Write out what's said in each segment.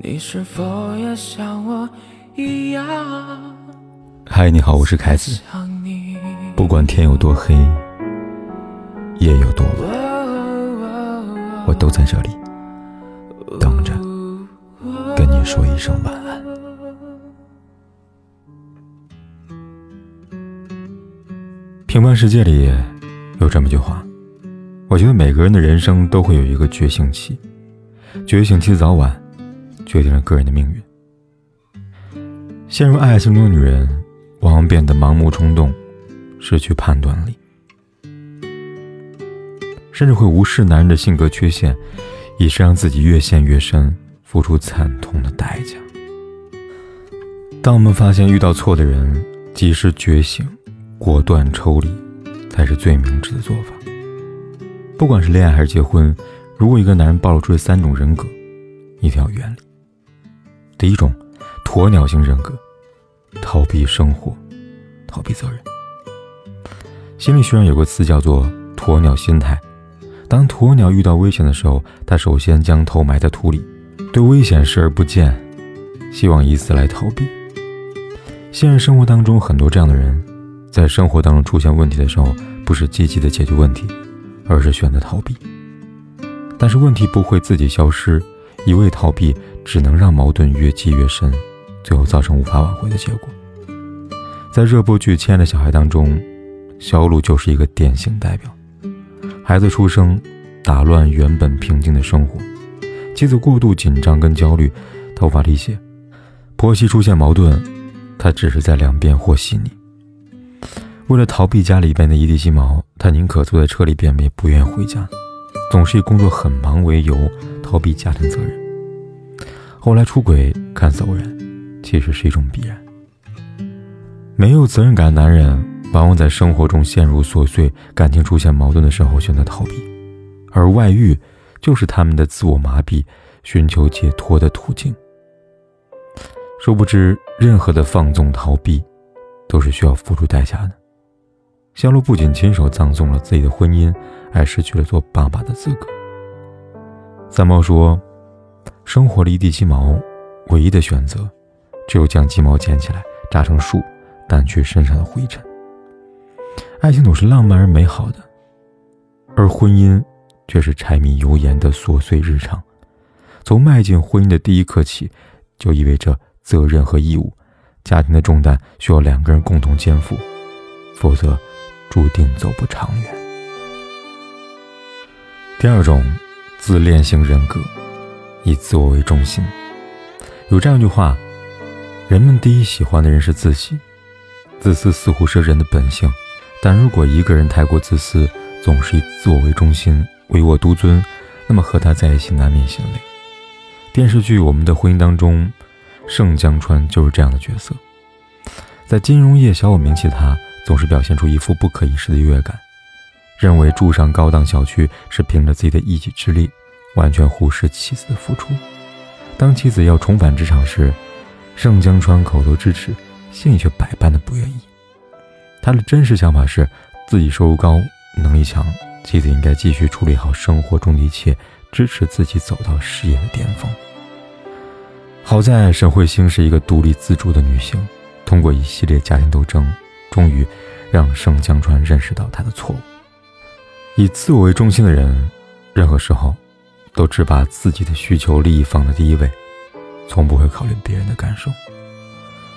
你是否也像我一样？嗨，你好，我是凯子。不管天有多黑，夜有多晚，我都在这里等着跟你说一声晚安。平凡世界里有这么句话，我觉得每个人的人生都会有一个觉醒期，觉醒期的早晚决定了个人的命运。陷入爱情中的女人，往往变得盲目冲动，失去判断力，甚至会无视男人的性格缺陷，以是让自己越陷越深，付出惨痛的代价。当我们发现遇到错的人，及时觉醒，果断抽离，才是最明智的做法。不管是恋爱还是结婚，如果一个男人暴露出这三种人格，一定要远离。第一种。鸵鸟型人格，逃避生活，逃避责任。心理学上有个词叫做“鸵鸟心态”。当鸵鸟遇到危险的时候，它首先将头埋在土里，对危险视而不见，希望以此来逃避。现实生活当中，很多这样的人，在生活当中出现问题的时候，不是积极的解决问题，而是选择逃避。但是问题不会自己消失，一味逃避只能让矛盾越积越深。最后造成无法挽回的结果。在热播剧《亲爱的小孩》当中，小鲁就是一个典型代表。孩子出生，打乱原本平静的生活；妻子过度紧张跟焦虑，他无法理解；婆媳出现矛盾，他只是在两边和稀泥。为了逃避家里边的一地鸡毛，他宁可坐在车里便秘，不愿回家，总是以工作很忙为由逃避家庭责任。后来出轨，看似偶然。其实是一种必然。没有责任感的男人，往往在生活中陷入琐碎，感情出现矛盾的时候选择逃避，而外遇就是他们的自我麻痹、寻求解脱的途径。殊不知，任何的放纵逃避，都是需要付出代价的。小鹿不仅亲手葬送了自己的婚姻，还失去了做爸爸的资格。三毛说：“生活里一地鸡毛，唯一的选择。”只有将鸡毛捡起来扎成树，掸去身上的灰尘。爱情总是浪漫而美好的，而婚姻却是柴米油盐的琐碎日常。从迈进婚姻的第一刻起，就意味着责任和义务，家庭的重担需要两个人共同肩负，否则注定走不长远。第二种，自恋型人格，以自我为中心。有这样一句话。人们第一喜欢的人是自己，自私似乎是人的本性，但如果一个人太过自私，总是以自我为中心、唯我独尊，那么和他在一起难免心累。电视剧《我们的婚姻》当中，盛江川就是这样的角色。在金融业小有名气的他，总是表现出一副不可一世的优越感，认为住上高档小区是凭着自己的一己之力，完全忽视妻子的付出。当妻子要重返职场时，盛江川口头支持，心里却百般的不愿意。他的真实想法是，自己收入高，能力强，妻子应该继续处理好生活中的一切，支持自己走到事业的巅峰。好在沈慧星是一个独立自主的女性，通过一系列家庭斗争，终于让盛江川认识到他的错误。以自我为中心的人，任何时候都只把自己的需求利益放在第一位。从不会考虑别人的感受，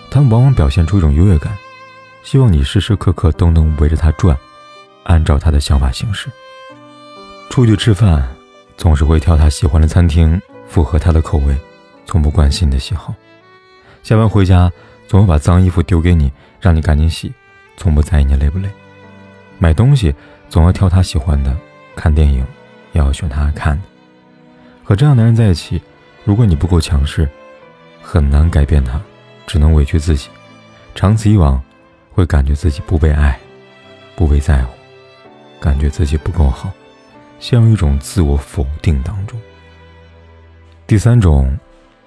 他们往往表现出一种优越感，希望你时时刻刻都能围着他转，按照他的想法行事。出去吃饭，总是会挑他喜欢的餐厅，符合他的口味，从不关心你的喜好。下班回家，总会把脏衣服丢给你，让你赶紧洗，从不在意你累不累。买东西总要挑他喜欢的，看电影也要选他看的。和这样的人在一起，如果你不够强势，很难改变他，只能委屈自己，长此以往，会感觉自己不被爱，不被在乎，感觉自己不够好，陷入一种自我否定当中。第三种，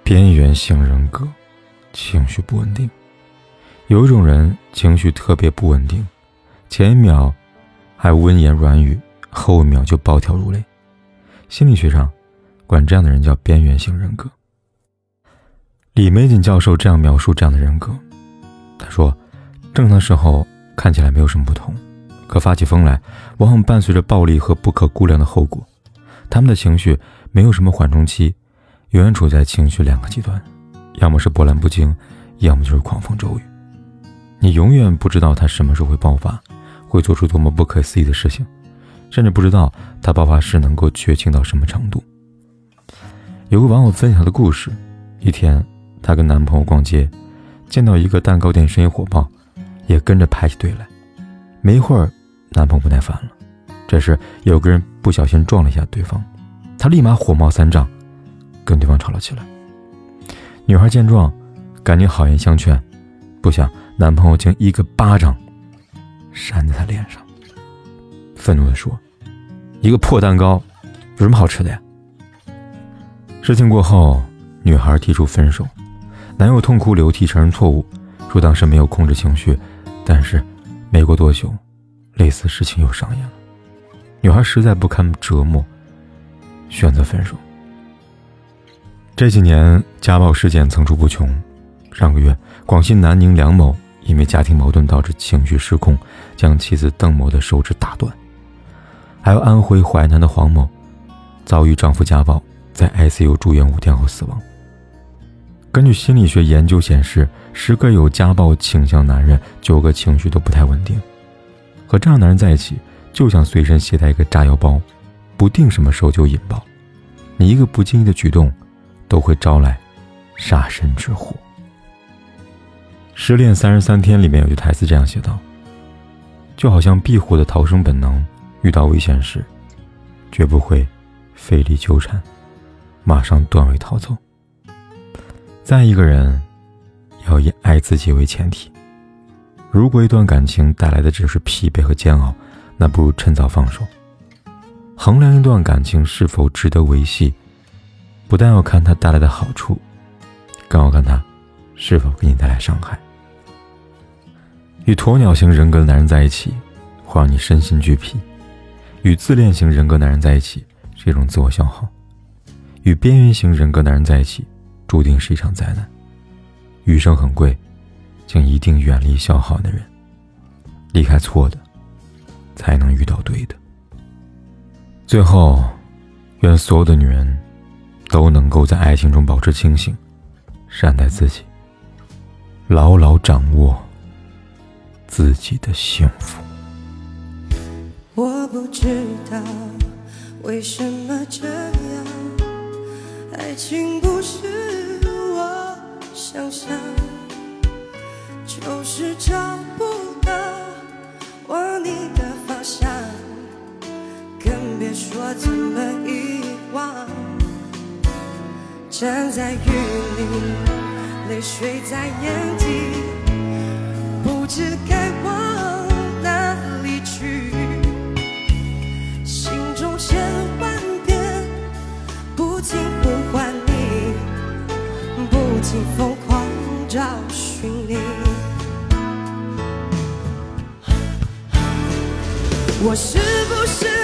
边缘性人格，情绪不稳定。有一种人情绪特别不稳定，前一秒还温言软语，后一秒就暴跳如雷。心理学上管这样的人叫边缘性人格。李玫瑾教授这样描述这样的人格：他说，正常时候看起来没有什么不同，可发起疯来，往往伴随着暴力和不可估量的后果。他们的情绪没有什么缓冲期，永远处在情绪两个极端，要么是波澜不惊，要么就是狂风骤雨。你永远不知道他什么时候会爆发，会做出多么不可思议的事情，甚至不知道他爆发时能够绝情到什么程度。有个网友分享的故事：一天，她跟男朋友逛街，见到一个蛋糕店生意火爆，也跟着排起队来。没一会儿，男朋友不耐烦了。这时，有个人不小心撞了一下对方，他立马火冒三丈，跟对方吵了起来。女孩见状，赶紧好言相劝，不想男朋友竟一个巴掌扇在她脸上，愤怒地说：“一个破蛋糕，有什么好吃的呀？”事情过后，女孩提出分手，男友痛哭流涕承认错误，说当时没有控制情绪，但是没过多久，类似事情又上演了。女孩实在不堪折磨，选择分手。这几年家暴事件层出不穷，上个月广西南宁梁某因为家庭矛盾导致情绪失控，将妻子邓某的手指打断；还有安徽淮南的黄某，遭遇丈夫家暴。在 ICU 住院五天后死亡。根据心理学研究显示，十个有家暴倾向男人，九个情绪都不太稳定。和这样男人在一起，就像随身携带一个炸药包，不定什么时候就引爆。你一个不经意的举动，都会招来杀身之祸。《失恋三十三天》里面有句台词这样写道：“就好像壁虎的逃生本能，遇到危险时，绝不会费力纠缠。”马上断尾逃走。再一个人，要以爱自己为前提。如果一段感情带来的只是疲惫和煎熬，那不如趁早放手。衡量一段感情是否值得维系，不但要看它带来的好处，更要看它是否给你带来伤害。与鸵鸟型人格的男人在一起，会让你身心俱疲；与自恋型人格男人在一起，是一种自我消耗。与边缘型人格男人在一起，注定是一场灾难。余生很贵，请一定远离消耗的人，离开错的，才能遇到对的。最后，愿所有的女人，都能够在爱情中保持清醒，善待自己，牢牢掌握自己的幸福。我不知道为什么这样。爱情不是我想象，就是找不到往你的方向，更别说怎么遗忘。站在雨里，泪水在眼底，不知该往哪里去，心中千万遍不停。疯狂找寻你，我是不是